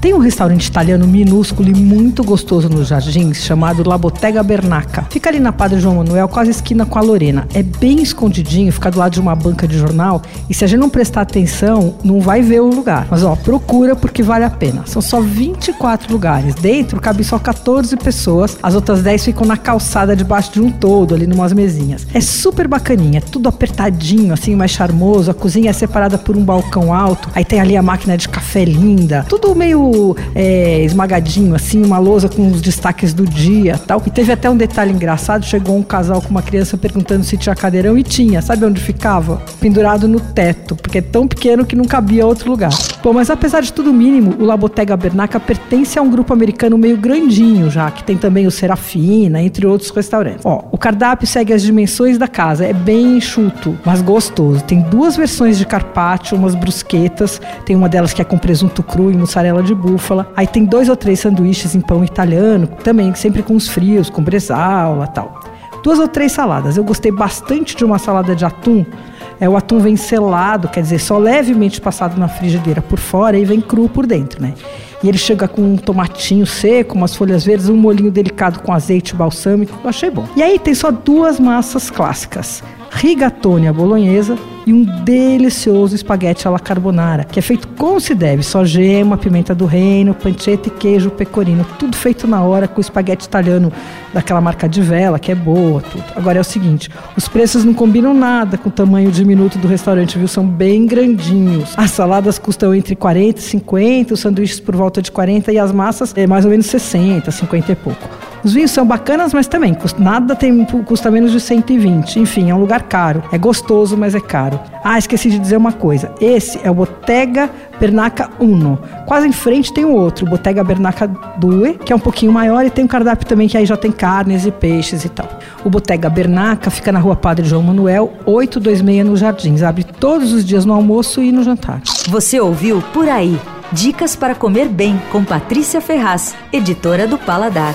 Tem um restaurante italiano minúsculo e muito gostoso nos Jardins, chamado La Bottega Bernaca. Fica ali na Padre João Manuel, quase esquina com a Lorena. É bem escondidinho, fica do lado de uma banca de jornal, e se a gente não prestar atenção, não vai ver o lugar. Mas ó, procura porque vale a pena. São só 24 lugares. Dentro cabe só 14 pessoas, as outras 10 ficam na calçada debaixo de um todo, ali numas mesinhas. É super bacaninha, tudo apertadinho, assim, mais charmoso. A cozinha é separada por um balcão alto, aí tem ali a máquina de café linda, tudo meio é, esmagadinho, assim, uma lousa com os destaques do dia tal. E teve até um detalhe engraçado: chegou um casal com uma criança perguntando se tinha cadeirão e tinha. Sabe onde ficava? Pendurado no teto, porque é tão pequeno que não cabia outro lugar. Bom, mas apesar de tudo mínimo, o Labotega Bernaca pertence a um grupo americano meio grandinho já, que tem também o Serafina, entre outros restaurantes. Ó, o cardápio segue as dimensões da casa, é bem enxuto, mas gostoso. Tem duas versões de carpaccio, umas brusquetas, tem uma delas que é com presunto cru e mussarela de búfala. Aí tem dois ou três sanduíches em pão italiano, também sempre com os frios, com bresaola tal. Duas ou três saladas. Eu gostei bastante de uma salada de atum. É, o atum vem selado, quer dizer, só levemente passado na frigideira por fora e vem cru por dentro, né? E ele chega com um tomatinho seco, umas folhas verdes, um molhinho delicado com azeite balsâmico. Eu achei bom. E aí tem só duas massas clássicas: rigatone à bolonhesa e um delicioso espaguete alla carbonara, que é feito como se deve, só gema, pimenta do reino, pancetta e queijo pecorino, tudo feito na hora com espaguete italiano daquela marca de vela, que é boa, tudo. Agora é o seguinte, os preços não combinam nada com o tamanho diminuto do restaurante, viu? São bem grandinhos. As saladas custam entre 40 e 50, os sanduíches por volta de 40 e as massas é mais ou menos 60, 50 e pouco. Os vinhos são bacanas, mas também nada tem, custa menos de 120. Enfim, é um lugar caro. É gostoso, mas é caro. Ah, esqueci de dizer uma coisa. Esse é o Bottega Bernaca Uno. Quase em frente tem o outro, o Bottega Bernaca Due, que é um pouquinho maior e tem um cardápio também que aí já tem carnes e peixes e tal. O Bottega Bernaca fica na rua Padre João Manuel, 826 nos Jardins. Abre todos os dias no almoço e no jantar. Você ouviu Por Aí. Dicas para comer bem com Patrícia Ferraz, editora do Paladar.